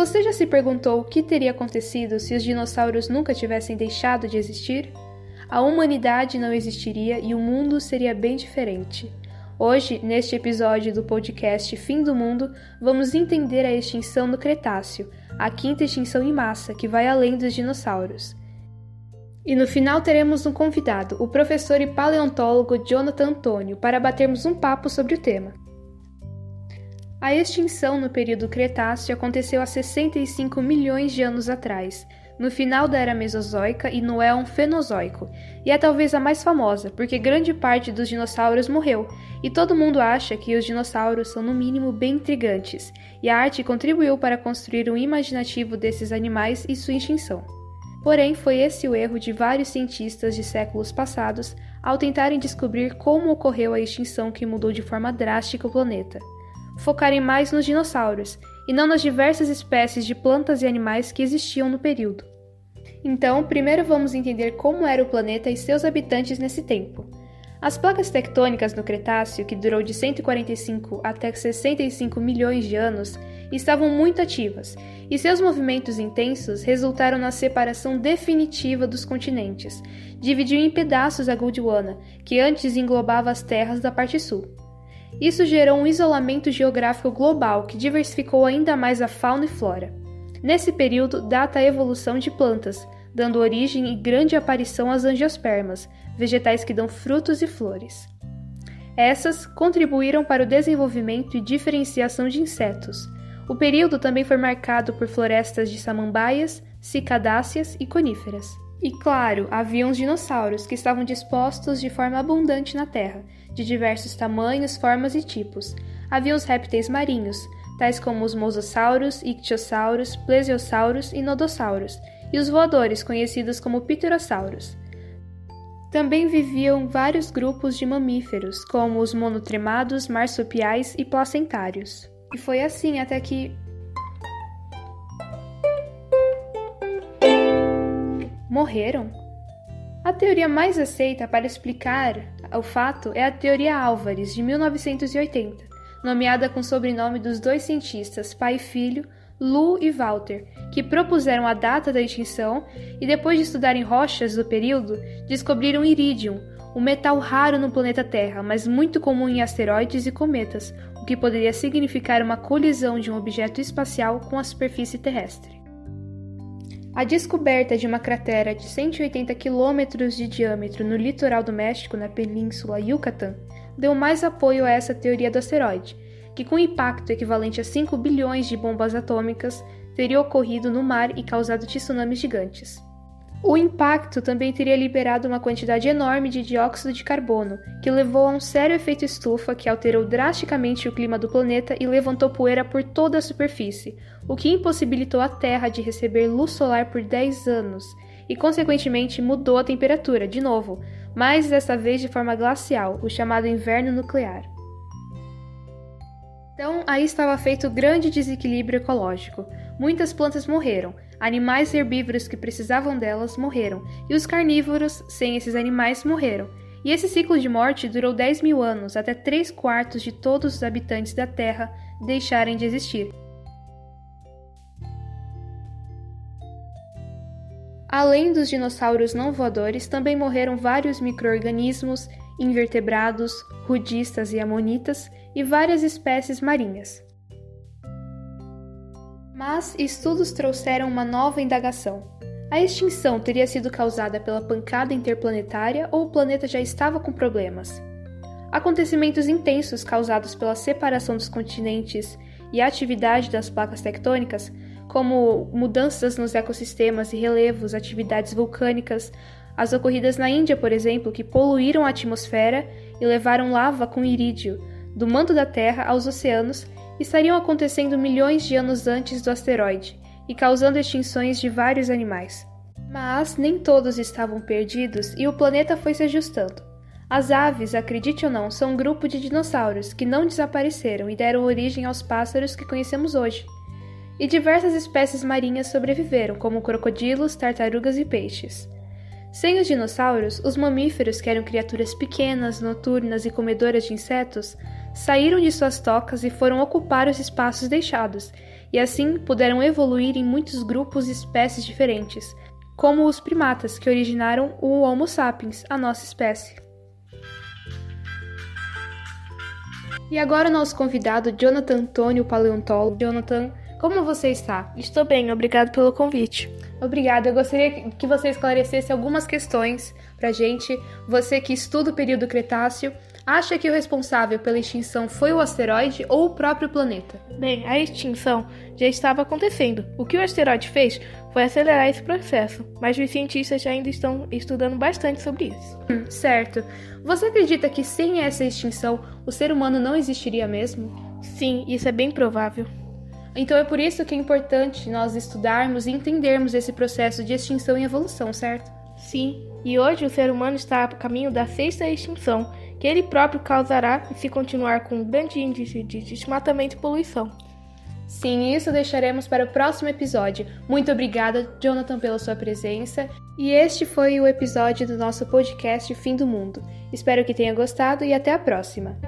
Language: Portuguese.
Você já se perguntou o que teria acontecido se os dinossauros nunca tivessem deixado de existir? A humanidade não existiria e o mundo seria bem diferente. Hoje, neste episódio do podcast Fim do Mundo, vamos entender a extinção no Cretáceo, a quinta extinção em massa que vai além dos dinossauros. E no final teremos um convidado, o professor e paleontólogo Jonathan Antônio, para batermos um papo sobre o tema. A extinção no período Cretáceo aconteceu há 65 milhões de anos atrás, no final da Era Mesozoica e no Éon Fenozoico, e é talvez a mais famosa, porque grande parte dos dinossauros morreu, e todo mundo acha que os dinossauros são no mínimo bem intrigantes, e a arte contribuiu para construir um imaginativo desses animais e sua extinção. Porém, foi esse o erro de vários cientistas de séculos passados ao tentarem descobrir como ocorreu a extinção que mudou de forma drástica o planeta focarem mais nos dinossauros e não nas diversas espécies de plantas e animais que existiam no período. Então, primeiro vamos entender como era o planeta e seus habitantes nesse tempo. As placas tectônicas no Cretáceo, que durou de 145 até 65 milhões de anos, estavam muito ativas, e seus movimentos intensos resultaram na separação definitiva dos continentes, dividiu em pedaços a Gondwana, que antes englobava as terras da parte sul. Isso gerou um isolamento geográfico global que diversificou ainda mais a fauna e flora. Nesse período, data a evolução de plantas, dando origem e grande aparição às angiospermas, vegetais que dão frutos e flores. Essas contribuíram para o desenvolvimento e diferenciação de insetos. O período também foi marcado por florestas de samambaias, cicadáceas e coníferas. E claro, haviam os dinossauros que estavam dispostos de forma abundante na Terra, de diversos tamanhos, formas e tipos. Havia os répteis marinhos, tais como os mosassauros, ictiossauros, plesiosauros e nodossauros, e os voadores, conhecidos como pterossauros. Também viviam vários grupos de mamíferos, como os monotremados, marsupiais e placentários. E foi assim até que morreram? A teoria mais aceita para explicar o fato é a teoria Álvares, de 1980, nomeada com o sobrenome dos dois cientistas, pai e filho, Lu e Walter, que propuseram a data da extinção e, depois de estudarem rochas do período, descobriram iridium, um metal raro no planeta Terra, mas muito comum em asteroides e cometas, o que poderia significar uma colisão de um objeto espacial com a superfície terrestre. A descoberta de uma cratera de 180 quilômetros de diâmetro no litoral do México, na península Yucatán, deu mais apoio a essa teoria do asteroide, que com impacto equivalente a 5 bilhões de bombas atômicas teria ocorrido no mar e causado tsunamis gigantes. O impacto também teria liberado uma quantidade enorme de dióxido de carbono, que levou a um sério efeito estufa que alterou drasticamente o clima do planeta e levantou poeira por toda a superfície, o que impossibilitou a Terra de receber luz solar por 10 anos e, consequentemente, mudou a temperatura de novo, mas dessa vez de forma glacial, o chamado inverno nuclear. Então, aí estava feito grande desequilíbrio ecológico. Muitas plantas morreram, animais herbívoros que precisavam delas morreram, e os carnívoros, sem esses animais, morreram. E esse ciclo de morte durou 10 mil anos, até 3 quartos de todos os habitantes da Terra deixarem de existir. Além dos dinossauros não voadores, também morreram vários microorganismos, invertebrados, rudistas e amonitas e várias espécies marinhas. Mas estudos trouxeram uma nova indagação. A extinção teria sido causada pela pancada interplanetária ou o planeta já estava com problemas? Acontecimentos intensos causados pela separação dos continentes e a atividade das placas tectônicas, como mudanças nos ecossistemas e relevos, atividades vulcânicas, as ocorridas na Índia, por exemplo, que poluíram a atmosfera e levaram lava com irídio do manto da Terra aos oceanos estariam acontecendo milhões de anos antes do asteroide e causando extinções de vários animais. Mas nem todos estavam perdidos e o planeta foi se ajustando. As aves, acredite ou não, são um grupo de dinossauros que não desapareceram e deram origem aos pássaros que conhecemos hoje. E diversas espécies marinhas sobreviveram, como crocodilos, tartarugas e peixes. Sem os dinossauros, os mamíferos, que eram criaturas pequenas, noturnas e comedoras de insetos, saíram de suas tocas e foram ocupar os espaços deixados, e assim puderam evoluir em muitos grupos e espécies diferentes, como os primatas que originaram o Homo sapiens, a nossa espécie. E agora o nosso convidado, Jonathan Antônio, paleontólogo. Jonathan, como você está? Estou bem, obrigado pelo convite. Obrigada. Eu gostaria que você esclarecesse algumas questões pra gente. Você que estuda o período Cretáceo, acha que o responsável pela extinção foi o asteroide ou o próprio planeta? Bem, a extinção já estava acontecendo. O que o asteroide fez foi acelerar esse processo, mas os cientistas ainda estão estudando bastante sobre isso. Hum, certo. Você acredita que sem essa extinção o ser humano não existiria mesmo? Sim, isso é bem provável. Então é por isso que é importante nós estudarmos e entendermos esse processo de extinção e evolução, certo? Sim, e hoje o ser humano está a caminho da sexta extinção, que ele próprio causará se continuar com um grande índice de desmatamento e poluição. Sim, isso deixaremos para o próximo episódio. Muito obrigada, Jonathan, pela sua presença. E este foi o episódio do nosso podcast Fim do Mundo. Espero que tenha gostado e até a próxima.